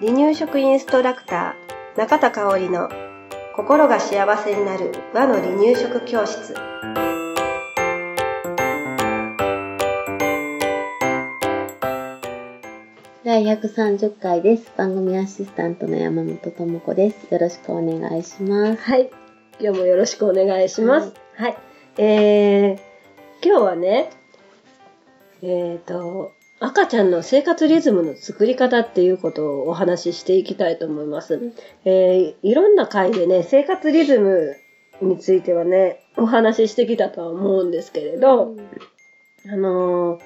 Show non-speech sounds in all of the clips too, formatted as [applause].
離乳食インストラクター中田香織の心が幸せになる和の離乳食教室第130回です。番組アシスタントの山本智子です。よろしくお願いします。はい今日もよろしくお願いしますはい、えー、今日はねえっ、と赤ちゃんの生活リズムの作り方っていうことをお話ししていきたいと思います。んえーいろんな回でね、生活リズムについてはね、お話ししてきたとは思うんですけれど、あのー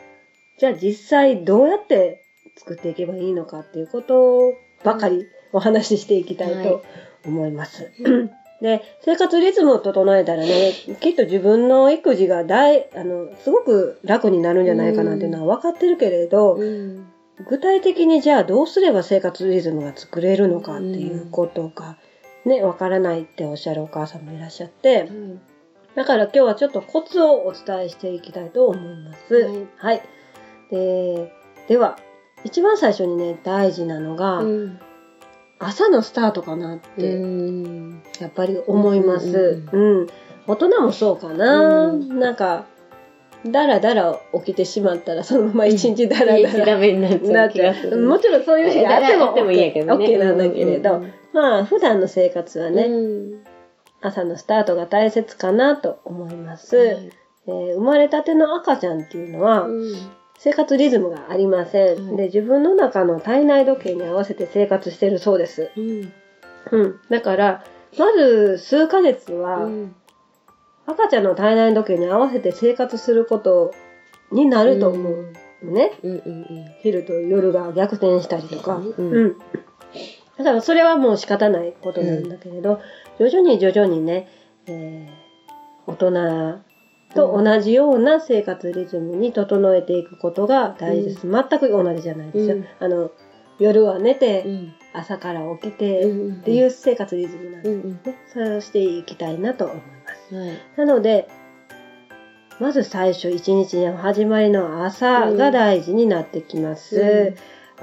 じゃあ実際どうやって作っていけばいいのかっていうことばかりお話ししていきたいと思います。[laughs] で、生活リズムを整えたらね、きっと自分の育児が大、あの、すごく楽になるんじゃないかなっていうのは分かってるけれど、うん。具体的にじゃあどうすれば生活リズムが作れるのかっていうことがね、わからないっておっしゃるお母さんもいらっしゃって、だから今日はちょっとコツをお伝えしていきたいと思います。はい。はい。で、では、一番最初にね、大事なのが、うん朝のスタートかなって、うん。やっぱり思います。ううん。大人もそうかな。うん。なんか、だらだら起きてしまったら、そのまま一日だらだら調べになっちゃう。もちろんそういう日があっても。OK なんだけれど、うん。まあ普段の生活はね、うん。朝のスタートが大切かなと思います、はい。えー生まれたての赤ちゃんっていうのは、うん生活リズムがありません、はい。で自分の中の体内時計に合わせて生活してるそうです、うん。うん、だからまず数ヶ月はうん。赤ちゃんの体内時計に合わせて生活することになると思う。のね、うんうん昼と夜が逆転したりとか、うん。うん。だからそれはもう仕方ないことなんだけれど、徐々に徐々にね、えー大人と同じような生活リズムに整えていくことが大事です。全く同じじゃないですよ。うんあの、夜は寝うて、ん朝から起きてうんっていう生活リズムなんですうんうんね。そうしていきたいなと思います。はいなので、まず最初一日の始まりの朝が大事になってきます。うん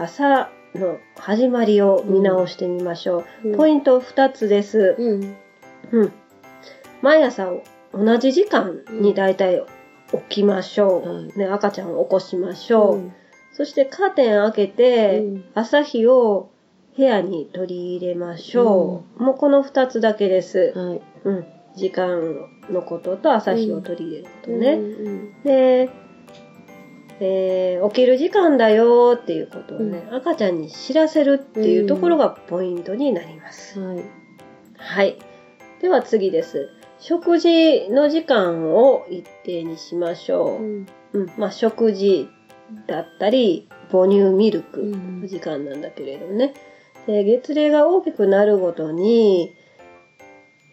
朝の始まりを見直してみましょう。うんポイント2つです。うんうん。毎朝同じ時間にだいたい起きましょう。うんね、赤ちゃんを起こしましょう。うんそしてカーテン開けて、うん朝日を部屋に取り入れましょう。もうこの2つだけです。はいうん。時間のことと朝日を取り入れることね。うんで、えー起きる時間だよっていうことをね、赤ちゃんに知らせるっていうところがポイントになります。はいはい。では次です。食事の時間を一定にしましょう。うんうん。まあ、食事だったり、母乳ミルクうんの時間なんだけれどね。で月齢が大きくなるごとに、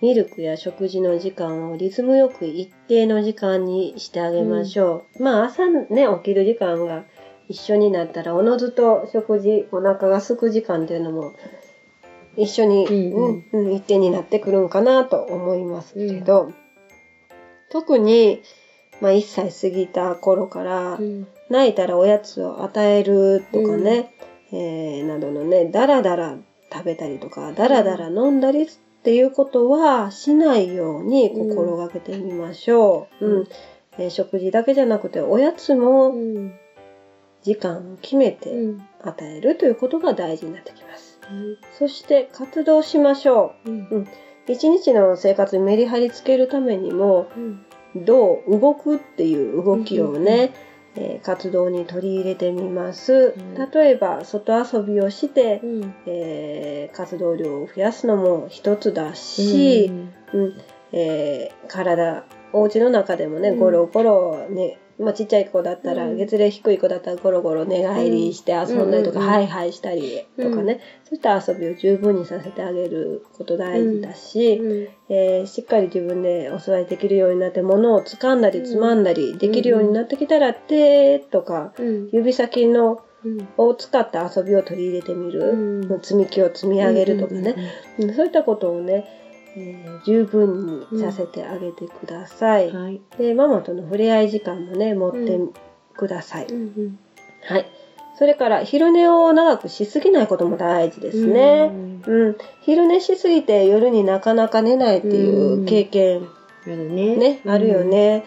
ミルクや食事の時間をリズムよく一定の時間にしてあげましょう。まあ朝ね、起きる時間が一緒になったら、おのずと食事、お腹が空く時間っていうのも一緒に、うんうん。うん一定になってくるんかなと思いますけど、特に、まあ1歳過ぎた頃から、うん。泣いたらおやつを与えるとかね、えーなどのね、だらだら食べたりとか、だらだら飲んだりっていうことはしないように心がけてみましょう。ううんん。えー食事だけじゃなくて、おやつもうん。時間を決めてうん。与えるということが大事になってきます。そして活動しましょう。ん。う。一日の生活にメリハリつけるためにも、うん。どう動くっていう動きをね、えー活動に取り入れてみます。うん。例えば、外遊びをして、うん。えー活動量を増やすのも一つだし、うん。えー体、お家の中でもね、うん。ゴロゴロね、まあ、ちっちゃい子だったら、うん。月齢低い子だったらゴロゴロ寝返りして遊んだりとか、うんハイハイしたりとかね、そういった遊びを十分にさせてあげること大事だし、うん。えーしっかり自分でお座りできるようになって物を掴んだりつまんだりできるようになってきたら、手とかうん。指先のうん。を使った遊びを取り入れてみる、うん。積み木を積み上げるとかね、うん。そういったことをね、えー十分にさせてあげてください。はいでママとの触れ合い時間もね持ってください。うんはい。それから昼寝を長くしすぎないことも大事ですね。うん。昼寝しすぎて夜になかなか寝ないっていう経験、ね。ね、あるよね。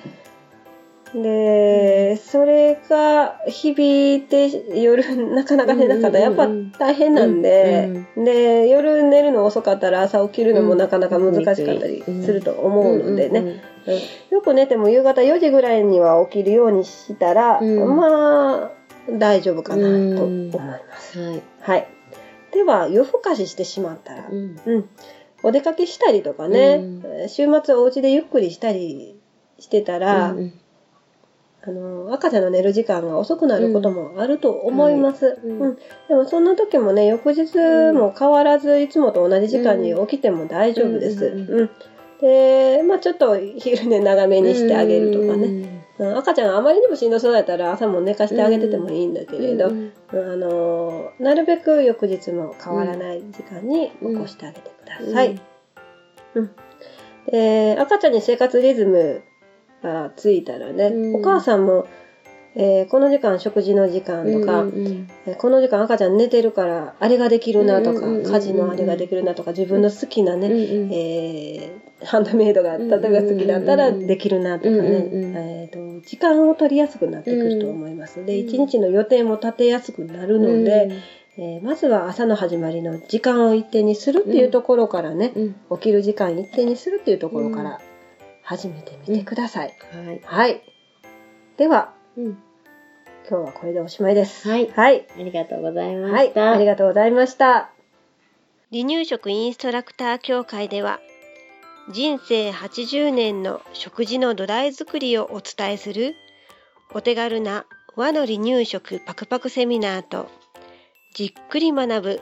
で、それが響いて夜 [laughs] なかなか寝なかったらやっぱ大変なんで、で、夜寝るの遅かったら朝起きるのもなかなか難しかったりすると思うのでね。よく寝ても夕方4時ぐらいには起きるようにしたら、まあ、大丈夫かなと思います。はい。はい。では、夜更かししてしまったら、うん。うん。お出かけしたりとかね、う週末お家でゆっくりしたりしてたら、うんあの、赤ちゃんの寝る時間が遅くなることもあると思います。うんうん。でもそんな時もね、翌日も変わらずいつもと同じ時間に起きても大丈夫です。うんうん。で、まあちょっと昼寝長めにしてあげるとかね。うん赤ちゃんがあまりにもしんどそうだったら朝も寝かしてあげててもいいんだけれど、うんあのなるべく翌日も変わらない時間に起こしてあげてください。うんで赤ちゃんに生活リズムがついたらね、うん。お母さんも、えーこの時間食事の時間とか、うんうんえーこの時間赤ちゃん寝てるからあれができるなとか、家事のあれができるなとか自分の好きなね、うんうん。えーハンドメイドが例えば好きだったらできるなとかね、えーと時間を取りやすくなってくると思います。でうん。一日の予定も立てやすくなるので、えーまずは朝の始まりの時間を一定にするっていうところからね、うん。起きる時間一定にするっていうところから始めてみてください。はい。はい。では、うん今日はこれでおしまいです。はいはい。ありがとうございまはい。した。ありがとうございました。離乳食インストラクター協会では人生80年の食事の土台作りをお伝えするお手軽な和の離乳食パクパクセミナーとじっくり学ぶ